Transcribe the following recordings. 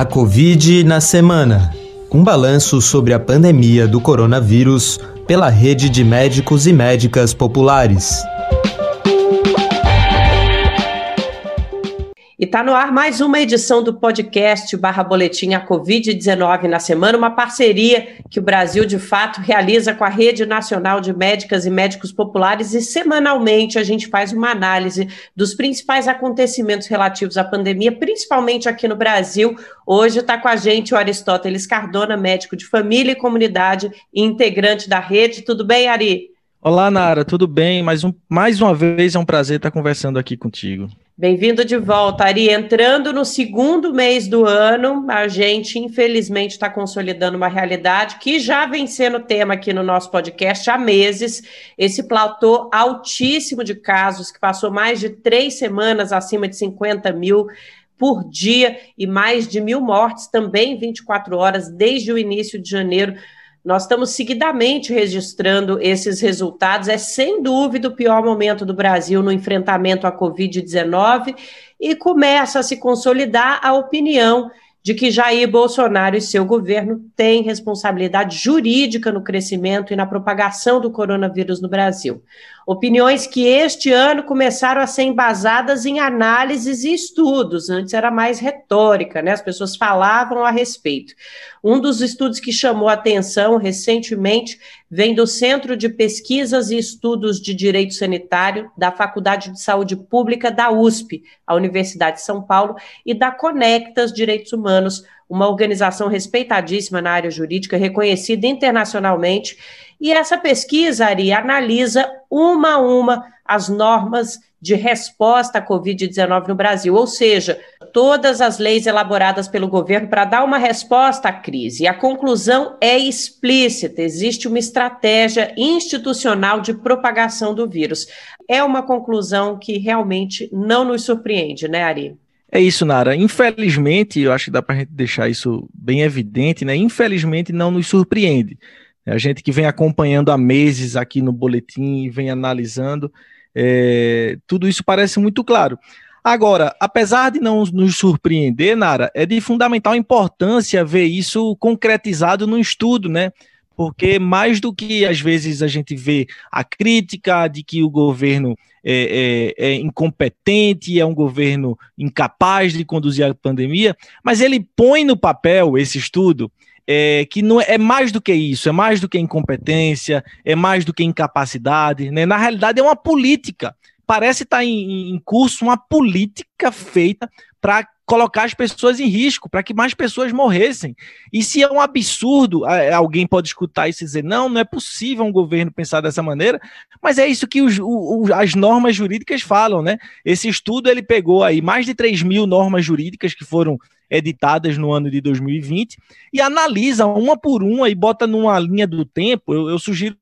A Covid na semana. Um balanço sobre a pandemia do coronavírus pela rede de médicos e médicas populares. E está no ar mais uma edição do podcast barra boletim a Covid-19 na semana, uma parceria que o Brasil de fato realiza com a Rede Nacional de Médicas e Médicos Populares e semanalmente a gente faz uma análise dos principais acontecimentos relativos à pandemia, principalmente aqui no Brasil. Hoje está com a gente o Aristóteles Cardona, médico de família e comunidade e integrante da rede. Tudo bem, Ari? Olá, Nara, tudo bem? Mais, um, mais uma vez é um prazer estar conversando aqui contigo. Bem-vindo de volta, Ari. Entrando no segundo mês do ano, a gente, infelizmente, está consolidando uma realidade que já vem sendo tema aqui no nosso podcast há meses. Esse platô altíssimo de casos, que passou mais de três semanas acima de 50 mil por dia e mais de mil mortes também 24 horas desde o início de janeiro nós estamos seguidamente registrando esses resultados. É sem dúvida o pior momento do Brasil no enfrentamento à Covid-19 e começa a se consolidar a opinião de que Jair Bolsonaro e seu governo têm responsabilidade jurídica no crescimento e na propagação do coronavírus no Brasil. Opiniões que este ano começaram a ser embasadas em análises e estudos, antes era mais retórica, né? As pessoas falavam a respeito. Um dos estudos que chamou atenção recentemente vem do Centro de Pesquisas e Estudos de Direito Sanitário da Faculdade de Saúde Pública da USP, a Universidade de São Paulo, e da Conectas Direitos Humanos, uma organização respeitadíssima na área jurídica, reconhecida internacionalmente. E essa pesquisa, Ari, analisa uma a uma as normas de resposta à Covid-19 no Brasil, ou seja, todas as leis elaboradas pelo governo para dar uma resposta à crise. E a conclusão é explícita: existe uma estratégia institucional de propagação do vírus. É uma conclusão que realmente não nos surpreende, né, Ari? É isso, Nara. Infelizmente, eu acho que dá para a gente deixar isso bem evidente, né? Infelizmente, não nos surpreende. A gente que vem acompanhando há meses aqui no boletim e vem analisando, é, tudo isso parece muito claro. Agora, apesar de não nos surpreender, Nara, é de fundamental importância ver isso concretizado no estudo, né? Porque mais do que às vezes a gente vê a crítica de que o governo é, é, é incompetente, é um governo incapaz de conduzir a pandemia, mas ele põe no papel esse estudo é, que não é, é mais do que isso, é mais do que incompetência, é mais do que incapacidade, né? Na realidade é uma política. Parece estar em, em curso uma política feita para colocar as pessoas em risco, para que mais pessoas morressem. E se é um absurdo, alguém pode escutar isso e dizer, não, não é possível um governo pensar dessa maneira, mas é isso que os, o, as normas jurídicas falam, né? Esse estudo, ele pegou aí mais de 3 mil normas jurídicas que foram editadas no ano de 2020 e analisa uma por uma e bota numa linha do tempo. Eu, eu sugiro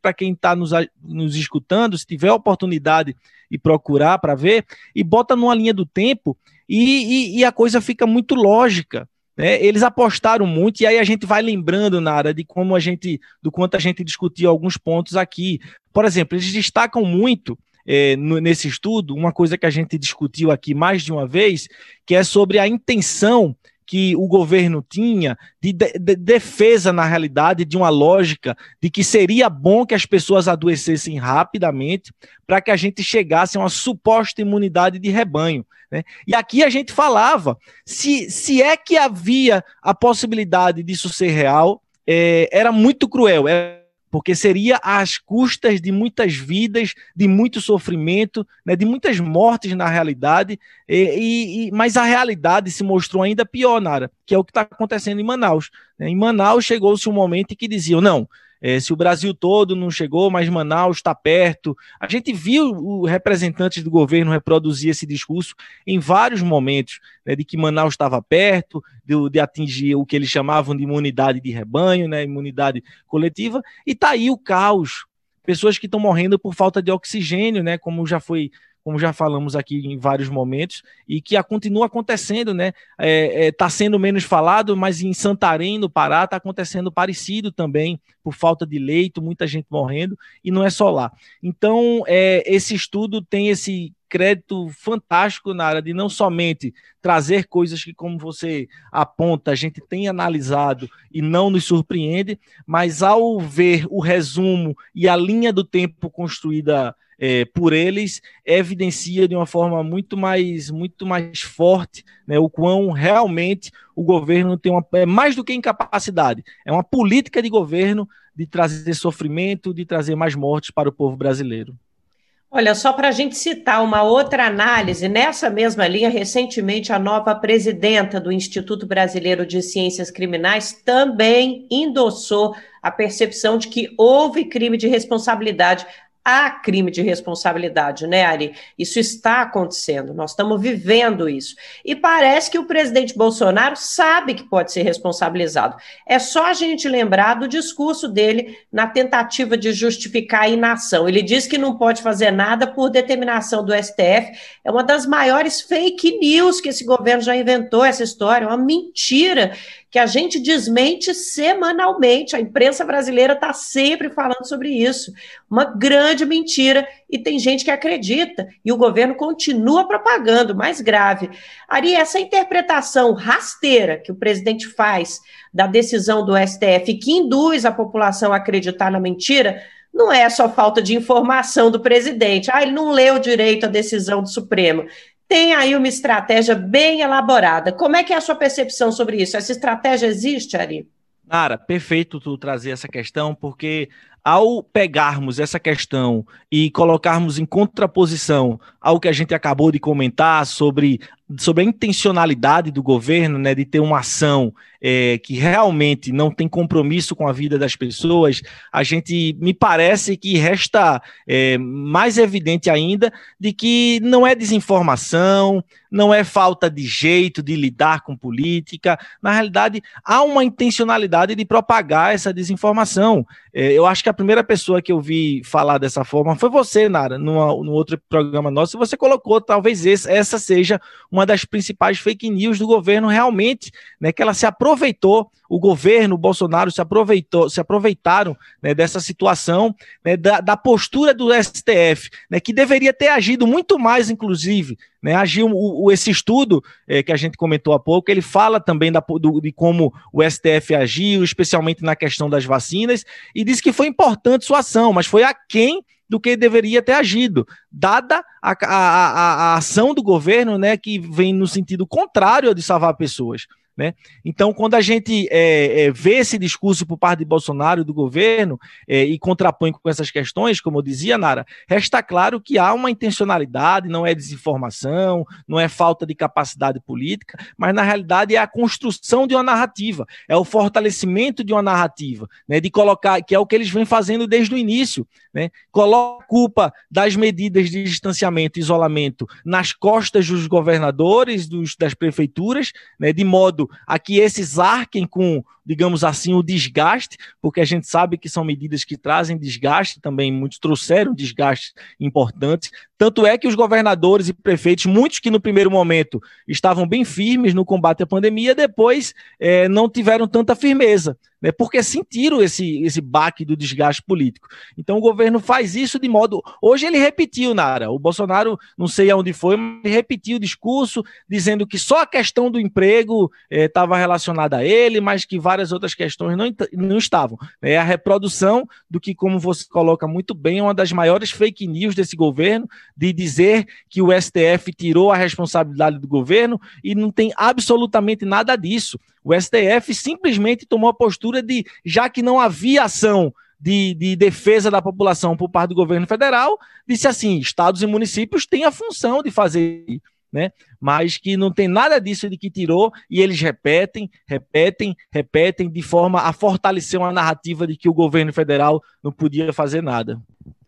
para quem está nos, nos escutando, se tiver oportunidade e procurar para ver, e bota numa linha do tempo e, e, e a coisa fica muito lógica. Né? Eles apostaram muito, e aí a gente vai lembrando, Nara, de como a gente, do quanto a gente discutiu alguns pontos aqui. Por exemplo, eles destacam muito é, no, nesse estudo uma coisa que a gente discutiu aqui mais de uma vez, que é sobre a intenção que o governo tinha de, de, de, defesa, na realidade, de uma lógica de que seria bom que as pessoas adoecessem rapidamente para que a gente chegasse a uma suposta imunidade de rebanho. Né? E aqui a gente falava: se, se é que havia a possibilidade disso ser real, é, era muito cruel. Era porque seria às custas de muitas vidas, de muito sofrimento, né, de muitas mortes na realidade, e, e, mas a realidade se mostrou ainda pior, Nara, que é o que está acontecendo em Manaus. Né. Em Manaus chegou-se um momento em que diziam, não, é, se o Brasil todo não chegou, mas Manaus está perto. A gente viu representantes do governo reproduzir esse discurso em vários momentos, né, de que Manaus estava perto, de, de, atingir o que eles chamavam de imunidade de rebanho, né, imunidade coletiva, e está aí o caos. Pessoas que estão morrendo por falta de oxigênio, né, como já foi como já falamos aqui em vários momentos, e que a, continua acontecendo, né? Está é, é, tá sendo menos falado, mas em Santarém, no Pará, está acontecendo parecido também, por falta de leito, muita gente morrendo, e não é só lá. Então, é, esse estudo tem esse crédito fantástico na área de não somente trazer coisas que, como você aponta, a gente tem analisado e não nos surpreende, mas ao ver o resumo e a linha do tempo construída é, por eles evidencia de uma forma muito mais, muito mais forte né, o quão realmente o governo tem uma. É mais do que incapacidade, é uma política de governo de trazer sofrimento, de trazer mais mortes para o povo brasileiro. Olha, só para a gente citar uma outra análise, nessa mesma linha, recentemente a nova presidenta do Instituto Brasileiro de Ciências Criminais também endossou a percepção de que houve crime de responsabilidade há crime de responsabilidade, né, Ari? Isso está acontecendo, nós estamos vivendo isso. E parece que o presidente Bolsonaro sabe que pode ser responsabilizado. É só a gente lembrar do discurso dele na tentativa de justificar a inação. Ele diz que não pode fazer nada por determinação do STF. É uma das maiores fake news que esse governo já inventou, essa história, é uma mentira que a gente desmente semanalmente. A imprensa brasileira está sempre falando sobre isso. Uma grande mentira, e tem gente que acredita, e o governo continua propagando, mais grave. Ari, essa interpretação rasteira que o presidente faz da decisão do STF, que induz a população a acreditar na mentira, não é só falta de informação do presidente. Ah, ele não leu direito a decisão do Supremo tem aí uma estratégia bem elaborada. Como é que é a sua percepção sobre isso? Essa estratégia existe, Ari? Nara, perfeito tu trazer essa questão, porque ao pegarmos essa questão e colocarmos em contraposição ao que a gente acabou de comentar sobre, sobre a intencionalidade do governo, né, de ter uma ação é, que realmente não tem compromisso com a vida das pessoas, a gente me parece que resta é, mais evidente ainda de que não é desinformação, não é falta de jeito de lidar com política. Na realidade, há uma intencionalidade de propagar essa desinformação. É, eu acho que a primeira pessoa que eu vi falar dessa forma foi você, Nara, no, no outro programa nosso. Você colocou, talvez esse, essa seja uma das principais fake news do governo, realmente, né, que ela se aproveitou, o governo, o Bolsonaro se aproveitou, se aproveitaram né, dessa situação, né, da, da, postura do STF, né, que deveria ter agido muito mais, inclusive, né, agiu o, esse estudo é, que a gente comentou há pouco, ele fala também da, do, de como o STF agiu, especialmente na questão das vacinas, e diz que foi importante sua ação, mas foi a quem do que deveria ter agido, dada a, a, a, a ação do governo, né, que vem no sentido contrário de salvar pessoas. Né? Então, quando a gente é, é, vê esse discurso por parte de Bolsonaro do governo é, e contrapõe com essas questões, como eu dizia, Nara, resta claro que há uma intencionalidade, não é desinformação, não é falta de capacidade política, mas na realidade é a construção de uma narrativa, é o fortalecimento de uma narrativa, né, de colocar, que é o que eles vêm fazendo desde o início, né? Coloca a culpa das medidas de distanciamento e isolamento nas costas dos governadores, dos, das prefeituras, né, de modo a que esses arquem com, digamos assim, o desgaste, porque a gente sabe que são medidas que trazem desgaste também, muitos trouxeram desgastes importantes. Tanto é que os governadores e prefeitos, muitos que no primeiro momento estavam bem firmes no combate à pandemia, depois é, não tiveram tanta firmeza né, porque sentiram esse, esse baque do desgaste político. Então o governo faz isso de modo. Hoje ele repetiu, Nara. O Bolsonaro, não sei aonde foi, mas repetiu o discurso, dizendo que só a questão do emprego estava eh, relacionada a ele, mas que várias outras questões não, não estavam. É a reprodução do que, como você coloca muito bem, é uma das maiores fake news desse governo, de dizer que o STF tirou a responsabilidade do governo e não tem absolutamente nada disso. O STF simplesmente tomou a postura de, já que não havia ação de, de, defesa da população por parte do governo federal, disse assim: estados e municípios têm a função de fazer, né? Mas que não tem nada disso de que tirou, e eles repetem, repetem, repetem, de forma a fortalecer uma narrativa de que o governo federal não podia fazer nada.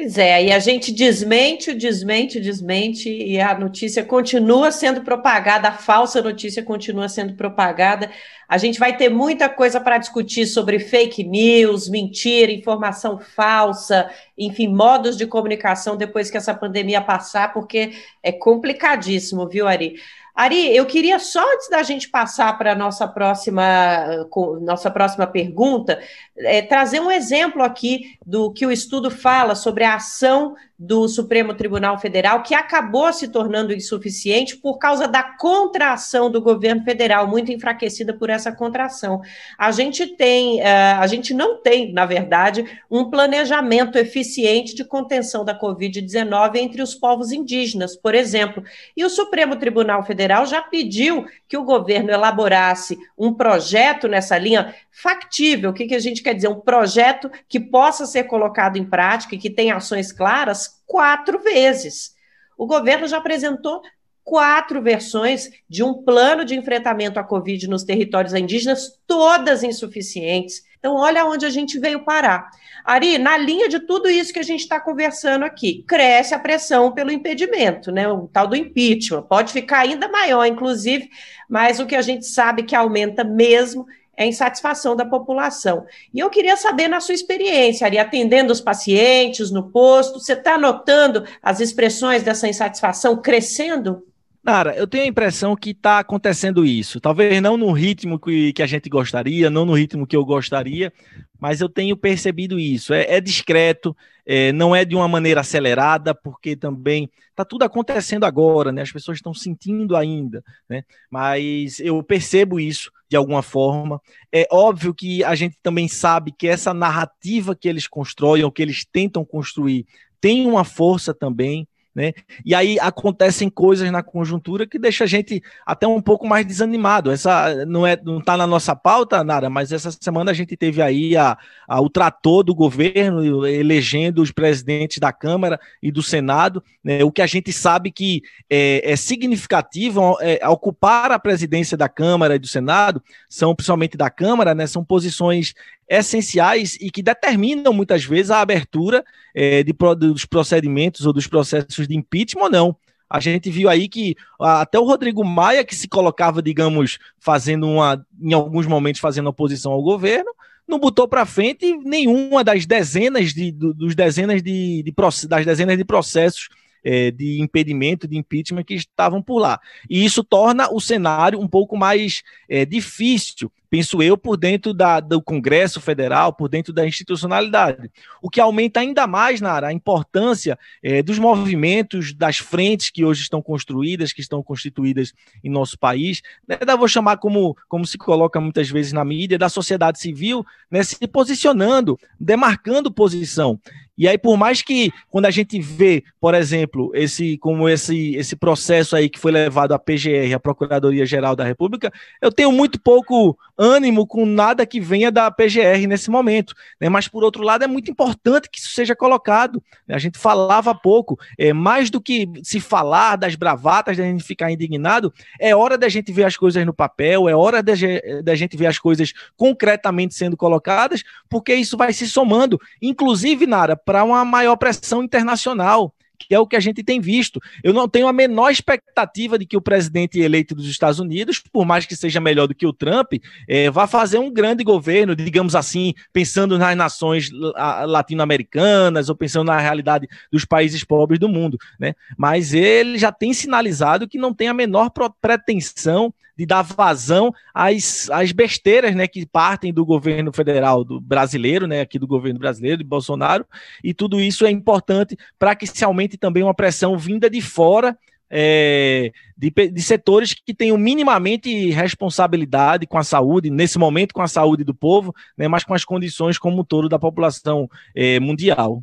Pois é, aí a gente desmente, desmente, desmente, e a notícia continua sendo propagada, a falsa notícia continua sendo propagada. A gente vai ter muita coisa para discutir sobre fake news, mentira, informação falsa, enfim, modos de comunicação depois que essa pandemia passar, porque é complicadíssimo, viu, Ari? Ari, eu queria só antes da gente passar para a nossa próxima, nossa próxima pergunta, é, trazer um exemplo aqui do que o estudo fala sobre a ação do Supremo Tribunal Federal, que acabou se tornando insuficiente por causa da contração do governo federal, muito enfraquecida por essa contração. A gente tem, uh, a gente não tem, na verdade, um planejamento eficiente de contenção da Covid-19 entre os povos indígenas, por exemplo. E o Supremo Tribunal Federal já pediu que o governo elaborasse um projeto nessa linha factível. O que, que a gente quer dizer? Um projeto que possa ser colocado em prática e que tenha ações claras quatro vezes. O governo já apresentou quatro versões de um plano de enfrentamento à Covid nos territórios indígenas, todas insuficientes. Então, olha onde a gente veio parar. Ari, na linha de tudo isso que a gente está conversando aqui, cresce a pressão pelo impedimento, né? O tal do impeachment. Pode ficar ainda maior, inclusive, mas o que a gente sabe que aumenta mesmo é a insatisfação da população. E eu queria saber, na sua experiência, Ari, atendendo os pacientes no posto, você está notando as expressões dessa insatisfação crescendo? Nara, eu tenho a impressão que está acontecendo isso. Talvez não no ritmo que, que a gente gostaria, não no ritmo que eu gostaria, mas eu tenho percebido isso. É, é discreto, é, não é de uma maneira acelerada, porque também está tudo acontecendo agora, né? As pessoas estão sentindo ainda, né? Mas eu percebo isso de alguma forma. É óbvio que a gente também sabe que essa narrativa que eles constroem, ou que eles tentam construir, tem uma força também. Né? E aí acontecem coisas na conjuntura que deixa a gente até um pouco mais desanimado. Essa não é não está na nossa pauta, Nara, mas essa semana a gente teve aí a, a, o trator do governo elegendo os presidentes da Câmara e do Senado. Né? O que a gente sabe que é, é significativo é, ocupar a presidência da Câmara e do Senado são principalmente da Câmara, né? São posições essenciais e que determinam muitas vezes a abertura é, de, dos procedimentos ou dos processos de impeachment ou não. A gente viu aí que até o Rodrigo Maia, que se colocava, digamos, fazendo uma, em alguns momentos, fazendo oposição ao governo, não botou para frente nenhuma das dezenas de, dos dezenas de, de, das dezenas de processos é, de impedimento, de impeachment que estavam por lá. E isso torna o cenário um pouco mais é, difícil penso eu, por dentro da, do Congresso Federal, por dentro da institucionalidade. O que aumenta ainda mais, Nara, a importância é, dos movimentos, das frentes que hoje estão construídas, que estão constituídas em nosso país. Né, vou chamar como, como se coloca muitas vezes na mídia, da sociedade civil, né, se posicionando, demarcando posição. E aí, por mais que quando a gente vê, por exemplo, esse como esse, esse processo aí que foi levado à PGR, a Procuradoria Geral da República, eu tenho muito pouco ânimo com nada que venha da PGR nesse momento. Né? Mas, por outro lado, é muito importante que isso seja colocado. Né? A gente falava pouco, é, mais do que se falar das bravatas, da gente ficar indignado, é hora da gente ver as coisas no papel, é hora da gente ver as coisas concretamente sendo colocadas, porque isso vai se somando, inclusive, Nara, para uma maior pressão internacional que é o que a gente tem visto. Eu não tenho a menor expectativa de que o presidente eleito dos Estados Unidos, por mais que seja melhor do que o Trump, é, vá fazer um grande governo, digamos assim, pensando nas nações latino-americanas ou pensando na realidade dos países pobres do mundo. Né? Mas ele já tem sinalizado que não tem a menor pretensão de dar vazão às, às besteiras né, que partem do governo federal do brasileiro, né, aqui do governo brasileiro, de Bolsonaro, e tudo isso é importante para que se aumente também uma pressão vinda de fora é, de, de, setores que tenham minimamente responsabilidade com a saúde, nesse momento com a saúde do povo, né, mas com as condições como um todo da população é, mundial.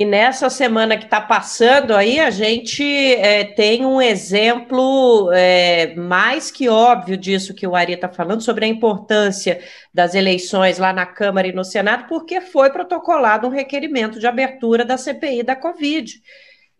E nessa semana que está passando aí, a gente é, tem um exemplo é, mais que óbvio disso que o Ari está falando, sobre a importância das eleições lá na Câmara e no Senado, porque foi protocolado um requerimento de abertura da CPI da Covid.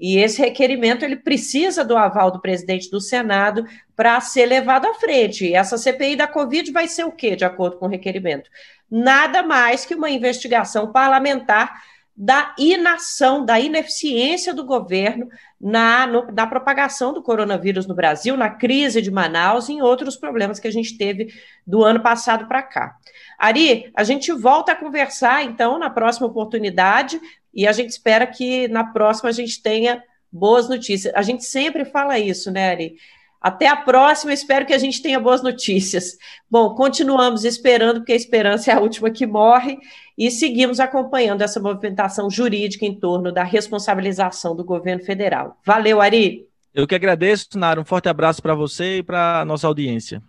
E esse requerimento ele precisa do aval do presidente do Senado para ser levado à frente. E essa CPI da Covid vai ser o quê, de acordo com o requerimento? Nada mais que uma investigação parlamentar da inação, da ineficiência do governo na, no, na propagação do coronavírus no Brasil, na crise de Manaus e em outros problemas que a gente teve do ano passado para cá. Ari, a gente volta a conversar então na próxima oportunidade e a gente espera que na próxima a gente tenha boas notícias. A gente sempre fala isso, né, Ari? Até a próxima, espero que a gente tenha boas notícias. Bom, continuamos esperando, porque a esperança é a última que morre, e seguimos acompanhando essa movimentação jurídica em torno da responsabilização do governo federal. Valeu, Ari! Eu que agradeço, Nara. Um forte abraço para você e para a nossa audiência.